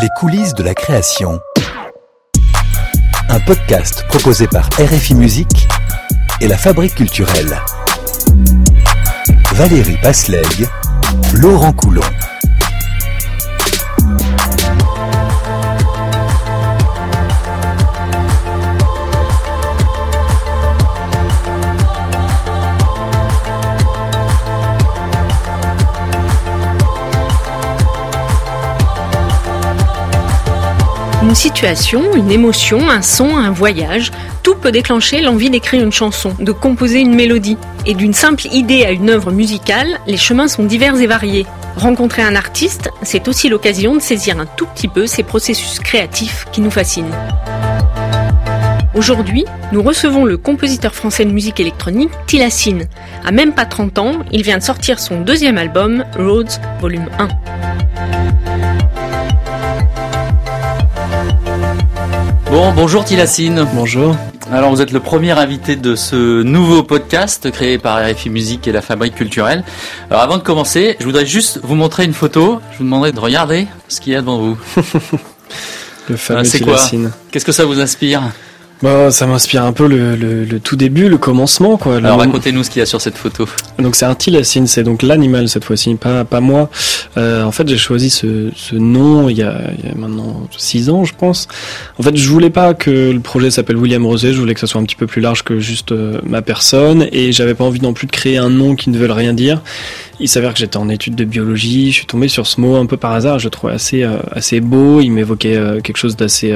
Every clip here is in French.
Les coulisses de la création. Un podcast proposé par RFI Musique et la Fabrique culturelle. Valérie Pasleg, Laurent Coulon. Une situation, une émotion, un son, un voyage, tout peut déclencher l'envie d'écrire une chanson, de composer une mélodie. Et d'une simple idée à une œuvre musicale, les chemins sont divers et variés. Rencontrer un artiste, c'est aussi l'occasion de saisir un tout petit peu ces processus créatifs qui nous fascinent. Aujourd'hui, nous recevons le compositeur français de musique électronique Tilassine. À même pas 30 ans, il vient de sortir son deuxième album, Rhodes Volume 1. Bon, bonjour Tilassine. Bonjour. Alors vous êtes le premier invité de ce nouveau podcast créé par RFI Musique et la Fabrique culturelle. Alors avant de commencer, je voudrais juste vous montrer une photo. Je vous demanderai de regarder ce qu'il y a devant vous. Le fameux Ah, c'est quoi Tilassine. Qu'est-ce que ça vous inspire? Bah, ça m'inspire un peu le, le- le tout début, le commencement, quoi. Alors racontez-nous ce qu'il y a sur cette photo. Donc c'est un Tilassine, c'est donc l'animal cette fois-ci, pas, pas moi. Euh, en fait, j'ai choisi ce, ce nom il y, a, il y a maintenant six ans, je pense. En fait, je voulais pas que le projet s'appelle William Rosé, je voulais que ça soit un petit peu plus large que juste euh, ma personne, et j'avais pas envie non plus de créer un nom qui ne veut rien dire. Il s'avère que j'étais en études de biologie, je suis tombé sur ce mot un peu par hasard, je le trouvais assez euh, assez beau, il m'évoquait euh, quelque chose d'assez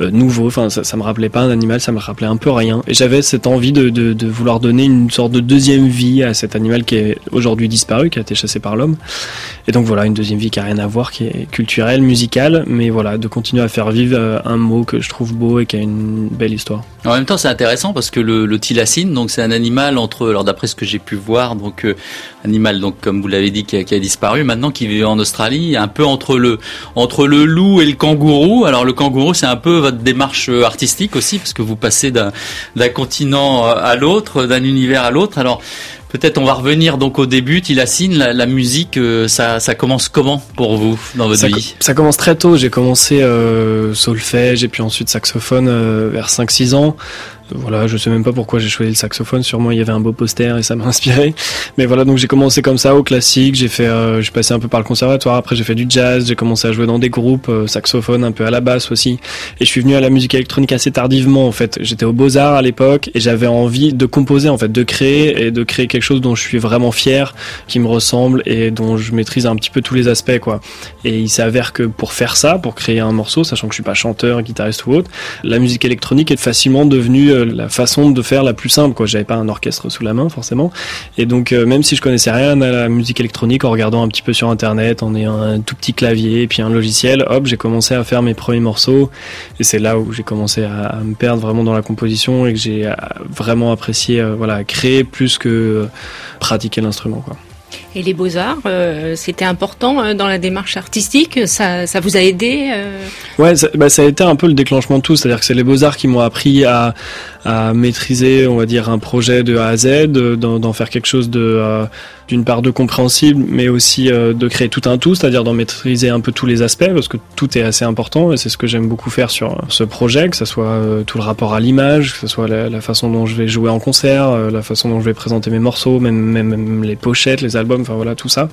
nouveau, enfin ça, ça me rappelait pas un animal, ça me rappelait un peu rien. Et j'avais cette envie de, de, vouloir donner une sorte de deuxième vie à cet animal qui est aujourd'hui disparu, qui a été chassé par l'homme. Et donc voilà, une deuxième vie qui a rien à voir, qui est culturelle, musicale, mais voilà, de continuer à faire vivre euh, un mot que je trouve beau et qui a une belle histoire. En même temps, c'est intéressant parce que le, le tilacine, donc c'est un animal entre, alors d'après ce que j'ai pu voir, donc euh, animal, donc comme vous l'avez dit, qui a, qui a disparu, maintenant qui vit en Australie, un peu entre le entre le loup et le kangourou. Alors le kangourou, c'est un peu votre démarche euh, artistique aussi, parce que vous passez d'un continent à l'autre, d'un univers à l'autre. Alors peut-être on va revenir donc au début, tilacine, la, la musique, euh, ça, ça commence comment pour vous dans votre Ça, vie ça commence très tôt. J'ai commencé euh, solfège et puis ensuite saxophone euh, vers 5-6 ans. Voilà, je sais même pas pourquoi j'ai choisi le saxophone. Sûrement il y avait un beau poster et ça m'a inspiré. Mais voilà, donc j'ai commencé comme ça au classique. J'ai fait, euh, j'ai passé un peu par le conservatoire. Après j'ai fait du jazz. J'ai commencé à jouer dans des groupes euh, saxophone, un peu à la basse aussi. Et je suis venu à la musique électronique assez tardivement en fait. J'étais au Beaux Arts à l'époque et j'avais envie de composer en fait, de créer et de créer quelque chose dont je suis vraiment fier, qui me ressemble et dont je maîtrise un petit peu tous les aspects quoi. Et il s'avère que pour faire ça, pour créer un morceau, sachant que je suis pas chanteur, guitariste ou autre, la musique électronique est facilement devenue euh, la façon de faire la plus simple. Quoi, j'avais pas un orchestre sous la main forcément, et donc euh, même si je connaissais rien à la musique électronique, en regardant un petit peu sur internet, en ayant un tout petit clavier et puis un logiciel, hop, j'ai commencé à faire mes premiers morceaux. Et c'est là où j'ai commencé à, me perdre vraiment dans la composition et que j'ai euh, vraiment apprécié, voilà, créer plus que pratiquer l'instrument. Quoi. Et les beaux-arts, euh, c'était important euh, dans la démarche artistique? Ça, ça vous a aidé euh? Ouais, ça, bah, ça a été un peu le déclenchement de tout. C'est-à-dire que c'est les beaux-arts qui m'ont appris à, à maîtriser, on va dire, un projet de A à Z, de- d'en faire quelque chose de, euh, d'une part de compréhensible, mais aussi euh, de créer tout un tout, c'est-à-dire d'en maîtriser un peu tous les aspects, parce que tout est assez important, et c'est ce que j'aime beaucoup faire sur ce projet, que ce soit euh, tout le rapport à l'image, que ce soit la, façon dont je vais jouer en concert, euh, la façon dont je vais présenter mes morceaux, même, même, les pochettes, les albums, enfin voilà, tout ça.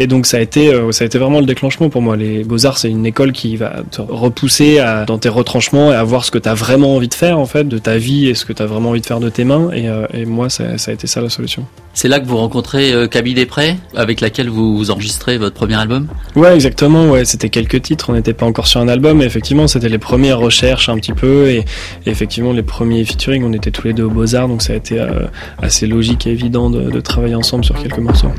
Et donc ça a été, euh, ça a été vraiment le déclenchement pour moi. Les Beaux-Arts, c'est une école qui va te repousser dans tes retranchements et à voir ce que tu as vraiment envie de faire, en fait, de ta vie et ce que tu as vraiment envie de faire de tes mains. Et, euh, et moi, ça, ça a été ça la solution. C'est là que vous rencontrez euh, Camille Després, avec laquelle vous, vous enregistrez votre premier album? Ouais, exactement. Ouais, c'était quelques titres. On n'était pas encore sur un album, mais effectivement, c'était les premières recherches un petit peu et, et effectivement les premiers featuring. On était tous les deux aux Beaux Arts, donc ça a été euh, assez logique et évident de, de travailler ensemble sur quelques morceaux.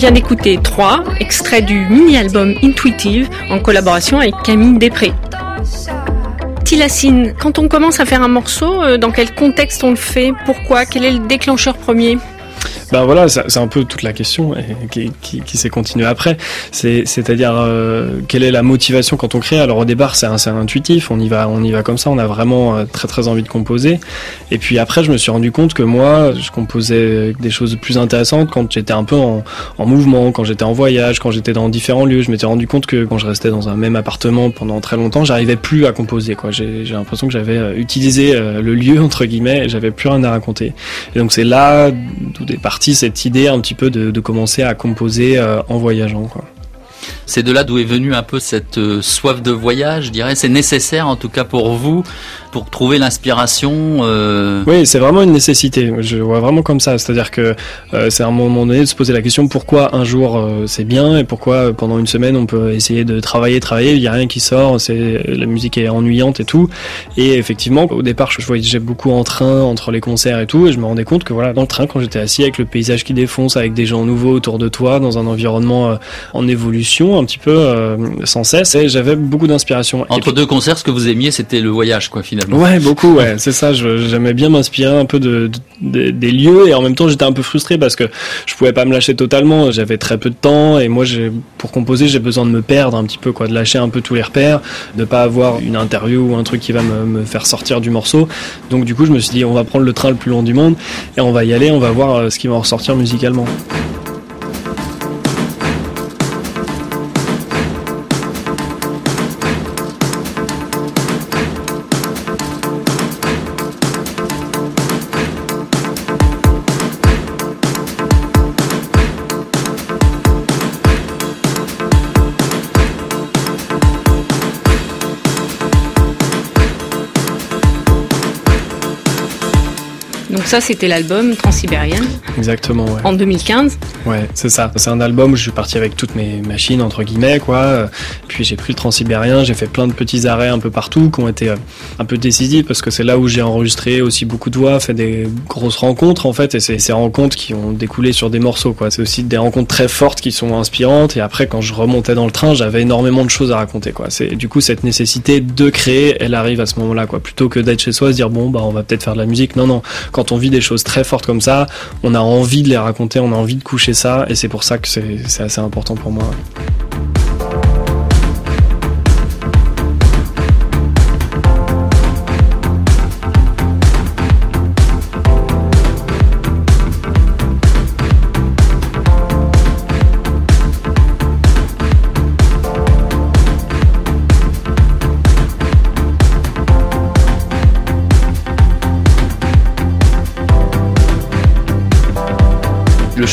Vient d'écouter 3, extraits du mini-album Intuitive en collaboration avec Camille Després. Tilacine, quand on commence à faire un morceau, euh, dans quel contexte on le fait? Pourquoi? Quel est le déclencheur premier? Ben voilà, c'est un peu toute la question qui, qui, qui s'est continuée après. C'est, c'est-à-dire euh, quelle est la motivation quand on crée? Alors au départ, c'est, intuitif, on y va, on y va comme ça. On a vraiment euh, très très envie de composer. Et puis après, je me suis rendu compte que moi, je composais des choses plus intéressantes quand j'étais un peu en, en mouvement, quand j'étais en voyage, quand j'étais dans différents lieux. Je m'étais rendu compte que quand je restais dans un même appartement pendant très longtemps, j'arrivais plus à composer. J'ai, l'impression que j'avais euh, utilisé euh, le lieu entre guillemets, et j'avais plus rien à raconter. Et donc c'est là d'où est cette idée un petit peu de, de commencer à composer euh, en voyageant. Quoi. C'est de là d'où est venue un peu cette euh, soif de voyage, je dirais. C'est nécessaire, en tout cas pour vous, pour trouver l'inspiration. euh, Oui, c'est vraiment une nécessité. Je vois vraiment comme ça. C'est-à-dire que euh, c'est à un moment donné de se poser la question pourquoi un jour c'est bien et pourquoi pendant une semaine on peut essayer de travailler, travailler, il y a rien qui sort, c'est la musique est ennuyante et tout. Et effectivement, au départ, je voyageais beaucoup en train entre les concerts et tout, et je me rendais compte que voilà, dans le train, quand j'étais assis avec le paysage qui défonce, avec des gens nouveaux autour de toi, dans un environnement en évolution un petit peu euh, sans cesse, et j'avais beaucoup d'inspiration. Entre deux concerts, ce que vous aimiez, c'était le voyage, quoi, finalement. Ouais, beaucoup, ouais, c'est ça. J'aimais bien m'inspirer un peu de, de- de- des lieux et en même temps j'étais un peu frustré parce que je pouvais pas me lâcher totalement. J'avais très peu de temps et moi, pour composer, j'ai besoin de me perdre un petit peu, quoi, de lâcher un peu tous les repères, de pas avoir une interview ou un truc qui va me, me faire sortir du morceau. Donc du coup, je me suis dit, on va prendre le train le plus long du monde et on va y aller, on va voir euh, ce qui va en ressortir musicalement. Ça, c'était l'album Transsibérienne Exactement, ouais. en 2015. Ouais, c'est ça. C'est un album où je suis parti avec toutes mes machines, entre guillemets, quoi. Puis j'ai pris le transsibérien, j'ai fait plein de petits arrêts un peu partout qui ont été euh, un peu décisifs parce que c'est là où j'ai enregistré aussi beaucoup de voix, fait des grosses rencontres, en fait. Et c'est ces rencontres qui ont découlé sur des morceaux, quoi. C'est aussi des rencontres très fortes qui sont inspirantes. Et après, quand je remontais dans le train, j'avais énormément de choses à raconter, quoi. C'est, du coup, cette nécessité de créer, elle arrive à ce moment-là, quoi. Plutôt que d'être chez soi, se dire, bon, bah, on va peut-être faire de la musique. Non, non. Quand on des choses très fortes comme ça, on a envie de les raconter, on a envie de coucher ça, et c'est pour ça que c'est assez important pour moi.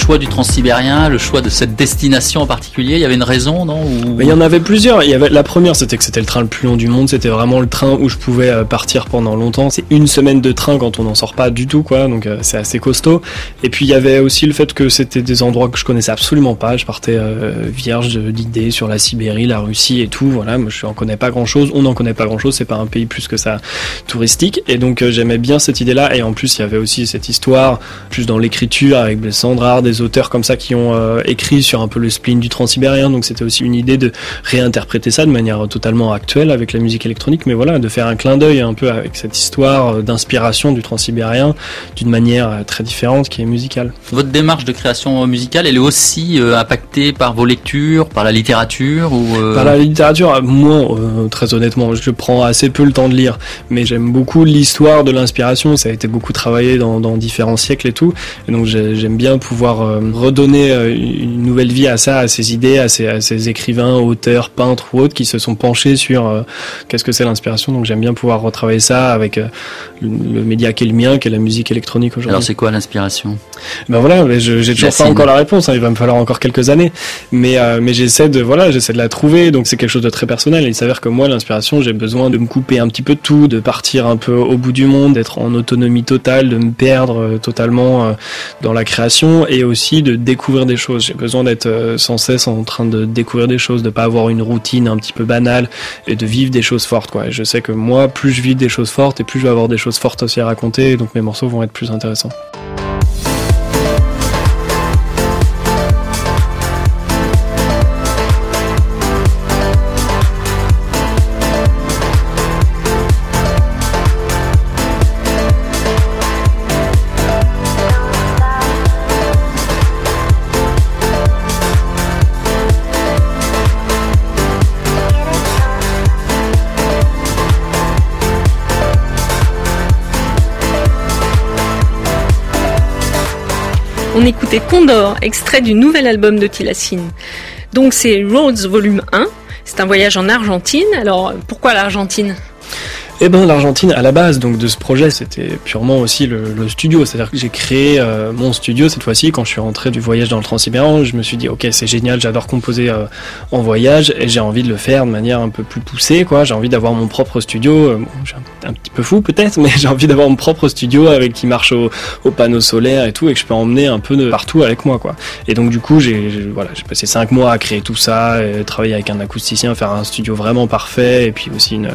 Choix du transsibérien, le choix de cette destination en particulier, il y avait une raison, non Ou- Mais il y en avait plusieurs. La première, c'était que c'était le train le plus long du monde. C'était vraiment le train où je pouvais euh, partir pendant longtemps. C'est une semaine de train quand on n'en sort pas du tout, quoi. Donc euh, c'est assez costaud. Et puis il y avait aussi le fait que c'était des endroits que je connaissais absolument pas. Je partais euh, vierge d'idées sur la Sibérie, la Russie et tout. Voilà, moi je n'en connais pas grand chose. On n'en connaît pas grand chose. C'est pas un pays plus que ça touristique. Et donc euh, j'aimais bien cette idée-là. Et en plus il y avait aussi cette histoire, plus dans l'écriture avec Blessandra, des auteurs comme ça qui ont euh, écrit sur un peu le spleen du transsibérien. Donc c'était aussi une idée de réinterpréter ça de manière totalement actuelle avec la musique électronique, mais voilà, de faire un clin d'œil un peu avec cette histoire euh, d'inspiration du transsibérien d'une manière euh, très différente qui est musicale. Votre démarche de création musicale, elle est aussi euh, impactée par vos lectures, par la littérature ou euh, Par la littérature, euh, moi, euh, très honnêtement, je prends assez peu le temps de lire, mais j'aime beaucoup l'histoire de l'inspiration. Ça a été beaucoup travaillé dans, dans différents siècles et tout, et donc j'ai- j'aime bien pouvoir euh, redonner euh, une nouvelle vie à ça, à ces idées, à ces, à ces écrivains, auteurs, peintres ou autres qui se sont penchés sur euh, qu'est-ce que c'est l'inspiration. Donc j'aime bien pouvoir retravailler ça avec euh, le, le média qui est le mien, qui est la musique électronique Alors aujourd'hui. c'est quoi l'inspiration? Ben voilà, mais je- j'ai toujours pas encore la réponse. hein, il va me falloir encore quelques années, mais euh, mais j'essaie de voilà, j'essaie de la trouver. Donc c'est quelque chose de très personnel. Il s'avère que moi, l'inspiration, j'ai besoin de me couper un petit peu de tout, de partir un peu au bout du monde, d'être en autonomie totale, de me perdre euh, totalement euh, dans la création et aussi de découvrir des choses. J'ai besoin d'être euh, sans cesse en train de découvrir des choses, de pas avoir une routine un petit peu banale et de vivre des choses fortes. Quoi. Je sais que moi, plus je vis des choses fortes et plus je vais avoir des choses fortes aussi à raconter. Donc mes morceaux vont être plus intéressants. On écoutait Condor, extrait du nouvel album de Tilassine. Donc c'est Roads Volume 1. C'est un voyage en Argentine. Alors pourquoi l'Argentine? Eh ben l'Argentine à la base donc de ce projet c'était purement aussi le, le studio, c'est-à-dire que j'ai créé euh, mon studio cette fois-ci quand je suis rentré du voyage dans le Transsibérien, je me suis dit ok c'est génial, j'adore composer euh, en voyage et j'ai envie de le faire de manière un peu plus poussée quoi, j'ai envie d'avoir mon propre studio, euh, bon, un, petit peu fou peut-être mais j'ai envie d'avoir mon propre studio avec qui marche au, au panneau solaire et tout et que je peux emmener un peu de partout avec moi quoi. Et donc du coup j'ai voilà j'ai passé cinq mois à créer tout ça, euh, travailler avec un acousticien, faire un studio vraiment parfait et puis aussi une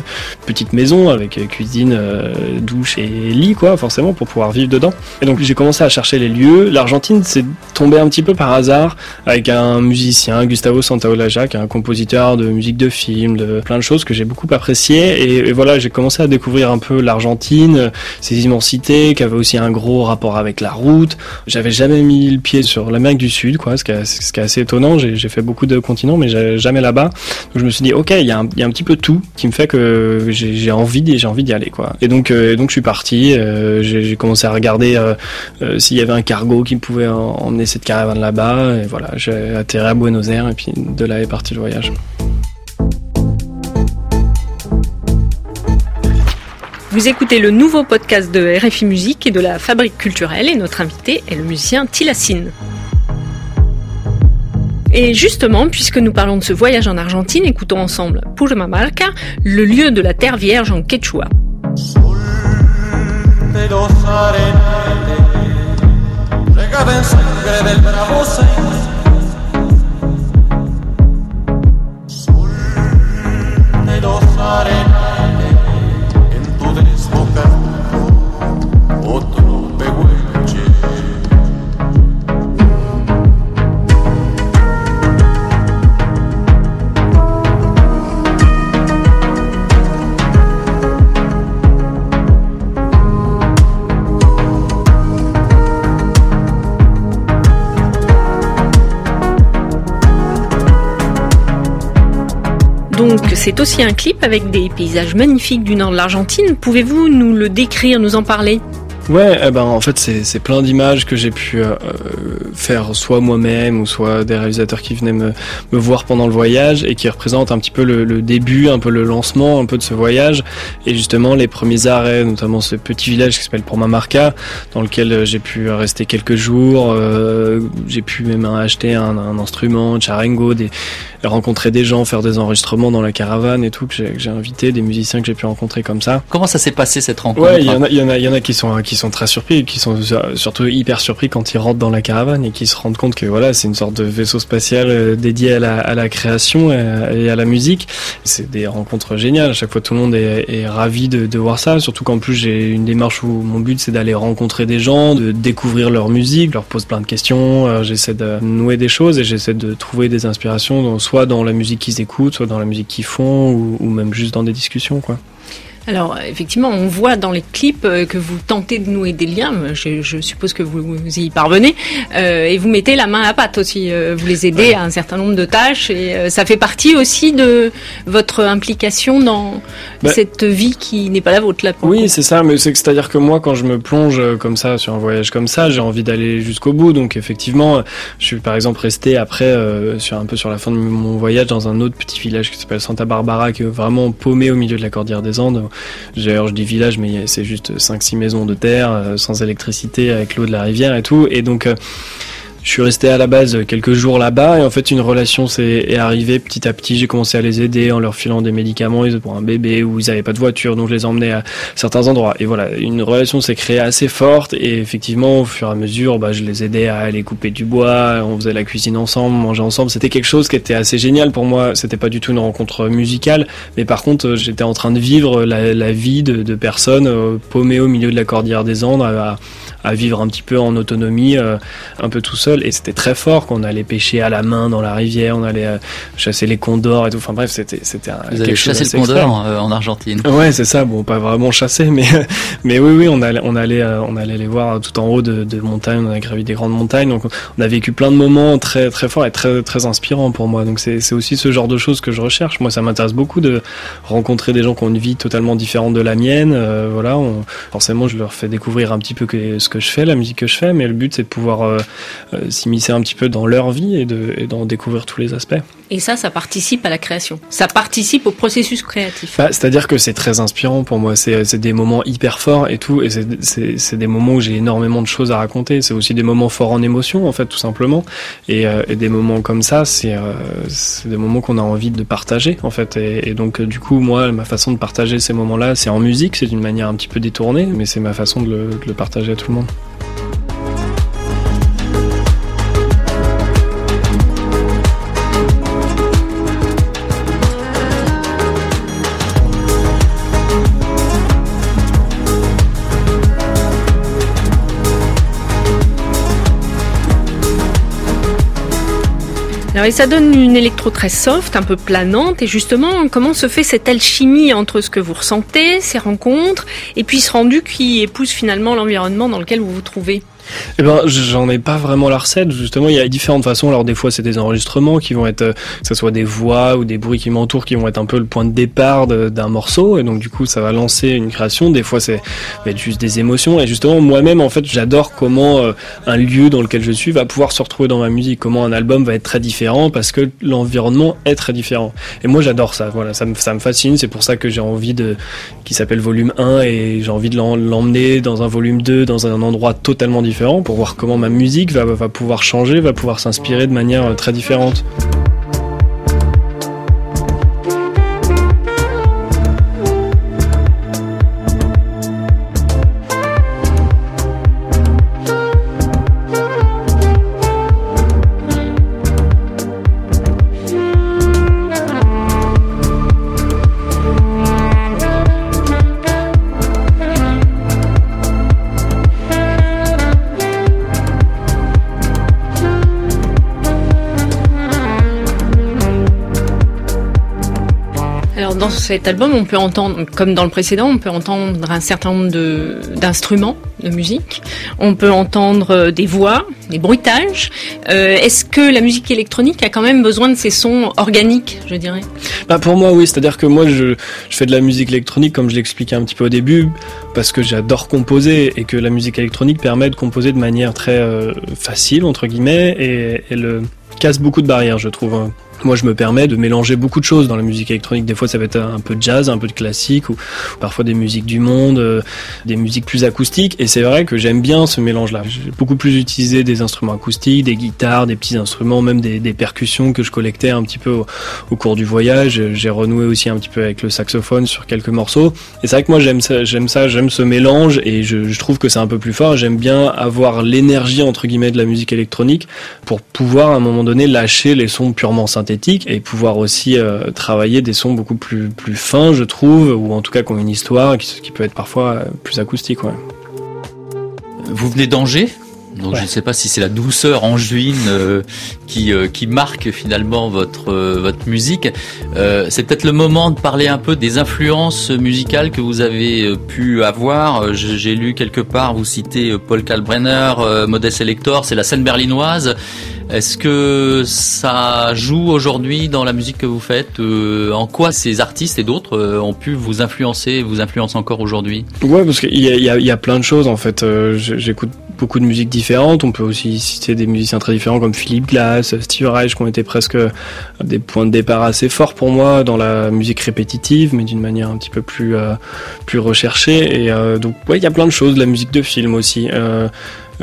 petite maison avec euh, cuisine, euh, douche et lit quoi forcément pour pouvoir vivre dedans. Et donc j'ai commencé à chercher les lieux. L'Argentine c'est tombé un petit peu par hasard avec un musicien Gustavo Santaolalla qui est un compositeur de musique de film, de plein de choses que j'ai beaucoup apprécié et, voilà j'ai commencé à découvrir un peu l'Argentine, ses immensités, qui avait aussi un gros rapport avec la route. J'avais jamais mis le pied sur l'Amérique du Sud quoi, ce qui est, assez étonnant. J'ai fait beaucoup de continents mais jamais là-bas. Donc je me suis dit ok il y, a un- petit peu tout qui me fait que j'ai j'ai d'y- j'ai envie d'y aller quoi. Et donc euh, donc je suis parti. euh, j'ai commencé à regarder euh, s'il y avait un cargo qui pouvait en- emmener cette caravane là-bas. Et voilà j'ai atterri à Buenos Aires et puis de là est parti le voyage. Vous écoutez le nouveau podcast de RFI Musique et de la Fabrique culturelle et notre invité est le musicien Tilassine. Et justement, puisque nous parlons de ce voyage en Argentine, écoutons ensemble Purmamarca, le lieu de la terre vierge en quechua. Donc c'est aussi un clip avec des paysages magnifiques du nord de l'Argentine. Pouvez-vous nous le décrire, nous en parler? Ouais, eh ben en fait c'est c'est plein d'images que j'ai pu euh, faire soit moi-même ou soit des réalisateurs qui venaient me, me voir pendant le voyage et qui représentent un petit peu le, le début, un peu le lancement, un peu de ce voyage et justement les premiers arrêts, notamment ce petit village qui s'appelle Pormamarca, dans lequel euh, j'ai pu rester quelques jours, euh, j'ai pu même acheter un, un instrument, charango, des rencontrer des gens, faire des enregistrements dans la caravane et tout que j'ai que j'ai invité, des musiciens que j'ai pu rencontrer comme ça. Comment ça s'est passé cette rencontre Ouais, il y en a, il y en a, il y en a qui sont qui sont très surpris, et qui sont euh, surtout hyper surpris quand ils rentrent dans la caravane et qui se rendent compte que voilà, c'est une sorte de vaisseau spatial euh, dédié à la, création et à, la musique. C'est des rencontres géniales. À chaque fois, tout le monde est, ravi de, voir ça. Surtout qu'en plus, j'ai une démarche où mon but c'est d'aller rencontrer des gens, de découvrir leur musique, leur pose plein de questions. Euh, j'essaie de nouer des choses et j'essaie de trouver des inspirations, soit dans la musique qu'ils écoutent, soit dans la musique qu'ils font, ou, ou même juste dans des discussions, quoi. Alors effectivement, on voit dans les clips euh, que vous tentez de nouer des liens. Je, je suppose que vous, vous y parvenez euh, et vous mettez la main à la pâte aussi. euh, vous les aidez à un certain nombre de tâches et euh, ça fait partie aussi de votre implication dans Bah, cette vie qui n'est pas la vôtre là. Oui, c'est ça, mais c'est que c'est-à-dire que moi, quand je me plonge euh, comme ça sur un voyage comme ça, j'ai envie d'aller jusqu'au bout. Donc effectivement, je suis par exemple resté après euh, sur un peu sur la fin de mon voyage dans un autre petit village qui s'appelle Santa Barbara, qui est vraiment paumé au milieu de la cordillère des Andes. D'ailleurs, je dis village, mais c'est juste 5-6 maisons de terre, euh, sans électricité, avec l'eau de la rivière et tout. Et donc euh, je suis resté à la base quelques jours là-bas et en fait une relation s'est est arrivée petit à petit. J'ai commencé à les aider en leur filant des médicaments pour un bébé ou ils avaient pas de voiture donc je les emmenais à certains endroits. Et voilà, une relation s'est créée assez forte et effectivement au fur et à mesure, bah, je les aidais à aller couper du bois, on faisait la cuisine ensemble, manger ensemble. C'était quelque chose qui était assez génial pour moi. C'était pas du tout une rencontre musicale, mais par contre j'étais en train de vivre la, la vie de, de personnes euh, paumées au milieu de la cordillère des Andes vivre un petit peu en autonomie, euh, un peu tout seul. Et c'était très fort qu'on allait pêcher à la main dans la rivière, on allait euh, chasser les condors et tout. Enfin bref, c'était c'était Vous avez chassé le condor euh, en Argentine. Ouais, c'est ça. Bon, pas vraiment chassé, mais mais oui, oui, on allait, on allait, on allait les voir tout en haut de, de montagnes. On a gravi des grandes montagnes, donc on a vécu plein de moments très très forts et très très inspirants pour moi. Donc c'est c'est aussi ce genre de choses que je recherche. Moi, ça m'intéresse beaucoup de rencontrer des gens qui ont une vie totalement différente de la mienne. Euh, voilà, on- forcément, je leur fais découvrir un petit peu que, ce que je fais, la musique que je fais, mais le but c'est de pouvoir euh, euh, s'immiscer un petit peu dans leur vie et de et d'en découvrir tous les aspects. Et ça, ça participe à la création. Ça participe au processus créatif. Bah, C'est-à-dire que c'est très inspirant pour moi. C'est des moments hyper forts et tout. Et c'est- des moments où j'ai énormément de choses à raconter. C'est aussi des moments forts en émotion, en fait, tout simplement. Et, euh, des moments comme ça, c'est euh, c'est des moments qu'on a envie de partager, en fait. Et, et donc, euh, du coup, moi, ma façon de partager ces moments-là, c'est en musique. C'est d'une manière un petit peu détournée, mais c'est ma façon de le, de le partager à tout le monde. Et ça donne une électro très soft, un peu planante. Et justement, comment se fait cette alchimie entre ce que vous ressentez, ces rencontres, et puis ce rendu qui épouse finalement l'environnement dans lequel vous vous trouvez? Eh ben, j'en ai pas vraiment la recette. Justement, il y a différentes façons. Alors, des fois, c'est des enregistrements qui vont être, euh, que ce soit des voix ou des bruits qui m'entourent, qui vont être un peu le point de départ d'un morceau. Et donc, du coup, ça va lancer une création. Des fois, c'est juste des émotions. Et justement, moi-même, en fait, j'adore comment euh, un lieu dans lequel je suis va pouvoir se retrouver dans ma musique. Comment un album va être très différent parce que l'environnement est très différent. Et moi, j'adore ça. Voilà, ça me, ça me fascine. C'est pour ça que j'ai envie de, qui s'appelle volume 1 et j'ai envie de l'emmener dans un volume 2 dans un endroit totalement différent pour voir comment ma musique va, pouvoir changer, va pouvoir s'inspirer de manière euh, très différente. Dans cet album, on peut entendre, comme dans le précédent, on peut entendre un certain nombre d'instruments de musique. On peut entendre euh, des voix, des bruitages. Euh, Est-ce que la musique électronique a quand même besoin de ces sons organiques, je dirais? Bah pour moi oui, c'est-à-dire que moi je, fais de la musique électronique comme je l'expliquais un petit peu au début parce que j'adore composer et que la musique électronique permet de composer de manière très euh, facile entre guillemets et elle casse beaucoup de barrières je trouve. Moi, je me permets de mélanger beaucoup de choses dans la musique électronique. Des fois, ça va être un peu de jazz, un peu de classique, ou parfois des musiques du monde, euh, des musiques plus acoustiques. Et c'est vrai que j'aime bien ce mélange-là. J'ai beaucoup plus utilisé des instruments acoustiques, des guitares, des petits instruments, même des, percussions que je collectais un petit peu au, au cours du voyage. J'ai renoué aussi un petit peu avec le saxophone sur quelques morceaux. Et c'est vrai que moi, j'aime ça, j'aime ça, j'aime ce mélange, et je, je trouve que c'est un peu plus fort. J'aime bien avoir l'énergie entre guillemets de la musique électronique pour pouvoir à un moment donné lâcher les sons purement synthétiques et pouvoir aussi euh, travailler des sons beaucoup plus fins, je trouve, ou en tout cas qui ont une histoire qui, qui peut être parfois euh, plus acoustique. Ouais. Vous venez d'Angers? Donc Ouais. je ne sais pas si c'est la douceur angevine euh, qui euh, qui marque finalement votre euh, votre musique. Euh, c'est peut-être le moment de parler un peu des influences musicales que vous avez pu avoir. J'ai lu quelque part vous citez Paul Kalbrenner, Modest Elector, c'est la scène berlinoise. Est-ce que ça joue aujourd'hui dans la musique que vous faites? En quoi ces artistes et d'autres ont pu vous influencer, vous influencent encore aujourd'hui? Ouais, parce qu'il y a, il y, a, il y a plein de choses en fait. J'écoute beaucoup de musiques différentes. On peut aussi citer des musiciens très différents comme Philippe Glass, Steve Reich, qui ont été presque des points de départ assez forts pour moi dans la musique répétitive, mais d'une manière un petit peu plus euh, recherchée. Et euh, donc il y a plein de choses. La musique de film aussi. Euh,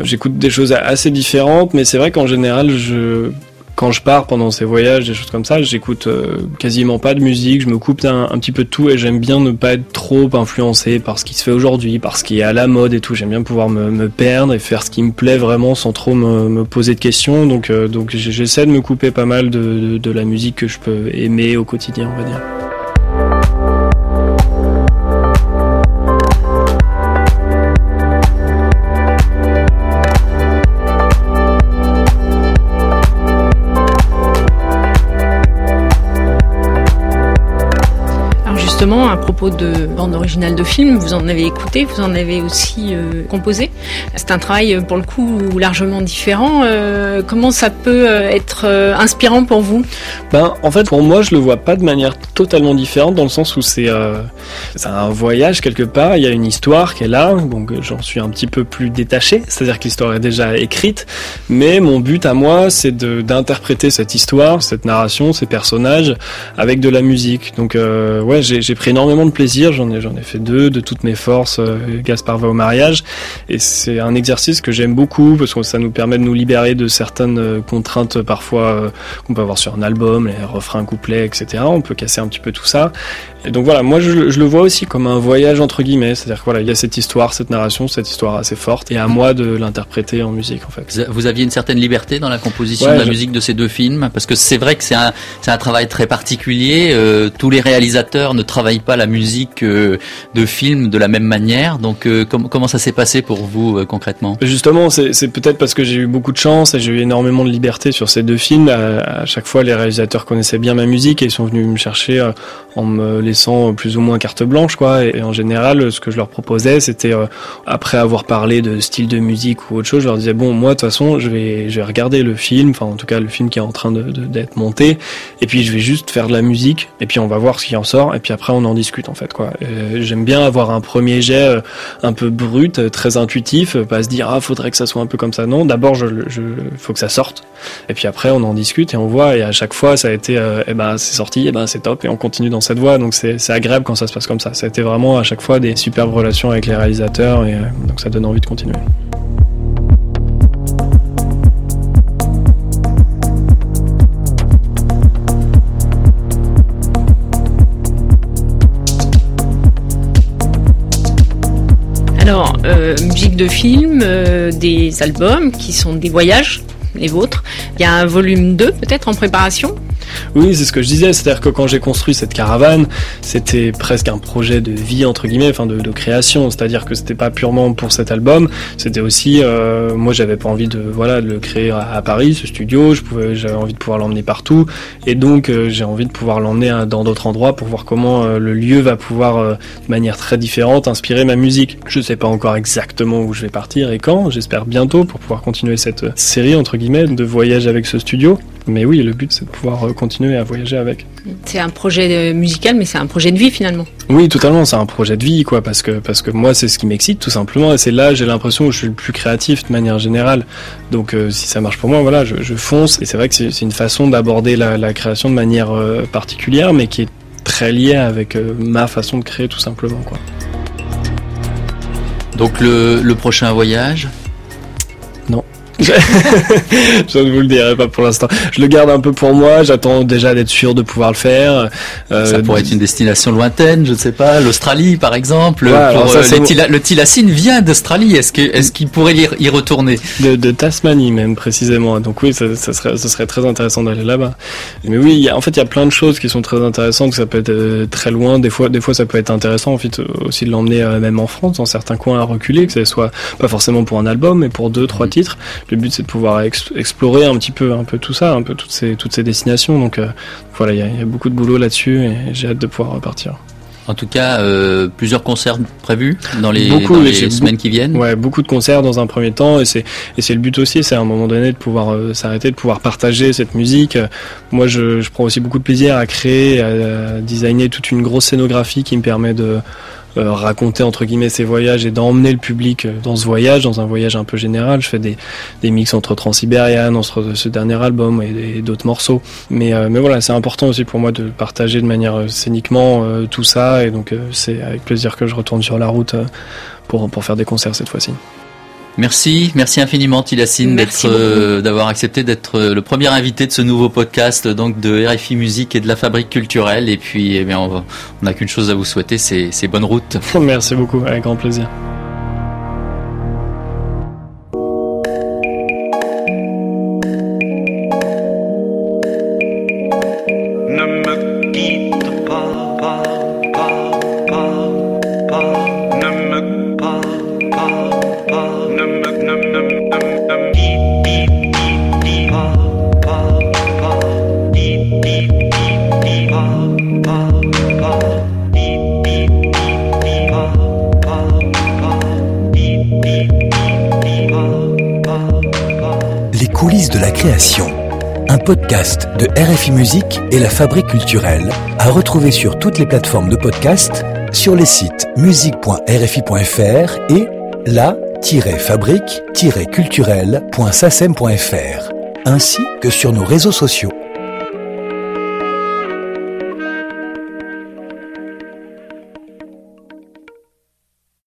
J'écoute des choses assez différentes, mais c'est vrai qu'en général, je quand je pars pendant ces voyages, des choses comme ça, j'écoute euh, quasiment pas de musique, je me coupe un, petit peu de tout et j'aime bien ne pas être trop influencé par ce qui se fait aujourd'hui, par ce qui est à la mode et tout. J'aime bien pouvoir me, perdre et faire ce qui me plaît vraiment sans trop me, poser de questions. Donc, euh, j'essaie de me couper pas mal de la musique que je peux aimer au quotidien, on va dire. À propos de bande originale de film, vous en avez écouté, vous en avez aussi euh, composé. C'est un travail euh, pour le coup largement différent. Euh, comment ça peut être inspirant pour vous? Ben, en fait, pour moi, je le vois pas de manière totalement différente dans le sens où c'est un voyage quelque part. Il y a une histoire qui est là, donc j'en suis un petit peu plus détaché. C'est-à-dire que l'histoire est déjà écrite, mais mon but à moi, c'est d'interpréter cette histoire, cette narration, ces personnages avec de la musique. Donc ouais, j'ai pris énormément de plaisir. J'en ai j'en ai fait deux de toutes mes forces. euh, Gaspard va au mariage, et c'est un exercice que j'aime beaucoup parce que ça nous permet de nous libérer de certaines euh, contraintes parfois euh, qu'on peut avoir sur un album, les refrains, couplets, etc. On peut casser un petit peu tout ça. Et donc voilà, moi je, je le vois aussi comme un voyage entre guillemets, c'est-à-dire que voilà, il y a cette histoire, cette narration, cette histoire assez forte, et à moi de l'interpréter en musique en fait. Vous- Vous aviez une certaine liberté dans la composition Ouais, de la je- musique de ces deux films? Parce que c'est vrai que c'est un c'est un travail très particulier. euh, tous les réalisateurs ne travaillent pas la musique euh, de films de la même manière. Donc euh, com- comment ça s'est passé pour vous euh, concrètement? Justement, c'est peut-être parce que j'ai eu beaucoup de chance et j'ai eu énormément de liberté sur ces deux films. À, chaque fois, les réalisateurs connaissaient bien ma musique et ils sont venus me chercher en me laissant plus ou moins carte blanche, quoi. Et, en général, ce que je leur proposais, c'était après avoir parlé de style de musique ou autre chose, je leur disais bon, moi de toute façon, je vais, je vais regarder le film, enfin en tout cas le film qui est en train de- de- d'être monté, et puis je vais juste faire de la musique, et puis on va voir ce qui en sort, et puis après on en discute en fait, quoi. Euh, J'aime bien avoir un premier jet euh, un peu brut, euh, très intuitif, pas se dire ah faudrait que ça soit un peu comme ça. Non, d'abord je, faut que ça sorte, et puis après on en discute et on voit. Et à chaque fois ça a été euh, eh ben c'est sorti, eh ben c'est top, et on continue dans cette voie. Donc c'est agréable quand ça se passe comme ça. Ça a été vraiment à chaque fois des superbes relations avec les réalisateurs, et donc ça donne envie de continuer. Euh, musique de film, euh, des albums qui sont des voyages, les vôtres. Il y a un volume 2 peut-être en préparation? Oui, c'est ce que je disais. C'est-à-dire que quand j'ai construit cette caravane, c'était presque un projet de vie entre guillemets, enfin de, création. C'est-à-dire que c'était pas purement pour cet album. C'était aussi, euh, moi, j'avais pas envie de voilà de le créer à, Paris, ce studio. Je pouvais, j'avais envie de pouvoir l'emmener partout, et donc euh, j'ai envie de pouvoir l'emmener dans d'autres endroits pour voir comment euh, le lieu va pouvoir, euh, de manière très différente, inspirer ma musique. Je sais pas encore exactement où je vais partir et quand. J'espère bientôt pour pouvoir continuer cette série entre guillemets de voyages avec ce studio. Mais oui, le but c'est de pouvoir euh, continuer à voyager avec. C'est un projet euh, musical, mais c'est un projet de vie finalement. Oui, totalement, c'est un projet de vie, quoi, parce que, parce que moi, c'est ce qui m'excite, tout simplement, et c'est là, j'ai l'impression où je suis le plus créatif de manière générale. Donc, euh, si ça marche pour moi, voilà, je, je fonce, et c'est vrai que c'est c'est une façon d'aborder la, la création de manière euh, particulière, mais qui est très liée avec euh, ma façon de créer, tout simplement, quoi. Donc le, le prochain voyage? je ne vous le dirai pas pour l'instant. Je le garde un peu pour moi, j'attends déjà d'être sûr de pouvoir le faire. Euh, Ça pourrait être une destination lointaine, je ne sais pas, l'Australie par exemple. Ouais, alors Pour, ça, euh, les tila- le tilacine vient d'Australie. Est-ce que est-ce qu'il pourrait y, retourner? De, de Tasmanie même précisément. Donc oui, ça, ça serait, ça serait très intéressant d'aller là-bas. Mais oui, il y a, en fait, il y a plein de choses qui sont très intéressantes. que Ça peut être euh, très loin. Des fois, des fois, ça peut être intéressant en fait aussi de l'emmener même en France, dans certains coins à reculer, que ce soit pas forcément pour un album, mais pour deux, trois Mhm. titres. But, c'est de pouvoir ex- explorer un petit peu, un peu tout ça, un peu toutes ces, toutes ces destinations. Donc euh, voilà, il y, a, il y a beaucoup de boulot là-dessus et j'ai hâte de pouvoir repartir. En tout cas, euh, plusieurs concerts prévus dans les, Beaucoup, dans les semaines qui viennent. Ouais, beaucoup de concerts dans un premier temps et c'est et c'est le but aussi, c'est à un moment donné de pouvoir euh, s'arrêter, de pouvoir partager cette musique. Moi, je, je prends aussi beaucoup de plaisir à créer, à, designer toute une grosse scénographie qui me permet de euh, raconter entre guillemets ces voyages et d'emmener le public euh, dans ce voyage, dans un voyage un peu général. Je fais des, des mix entre Transsibériane, entre ce dernier album et, d'autres morceaux. Mais, euh, mais voilà, c'est important aussi pour moi de partager de manière scéniquement tout ça et donc c'est avec plaisir que je retourne sur la route pour faire des concerts cette fois-ci. Merci, merci infiniment Merci d'être euh, d'avoir accepté d'être euh, le premier invité de ce nouveau podcast donc de RFI Musique et de la Fabrique culturelle. Et puis, eh bien, on n'a qu'une chose à vous souhaiter, c'est c'est bonne route. Merci beaucoup, avec grand plaisir. Un podcast de RFI Musique et la Fabrique culturelle, à retrouver sur toutes les plateformes de podcast, sur les sites musique.rfi.fr et la-fabrique-culturelle.sacem.fr, ainsi que sur nos réseaux sociaux.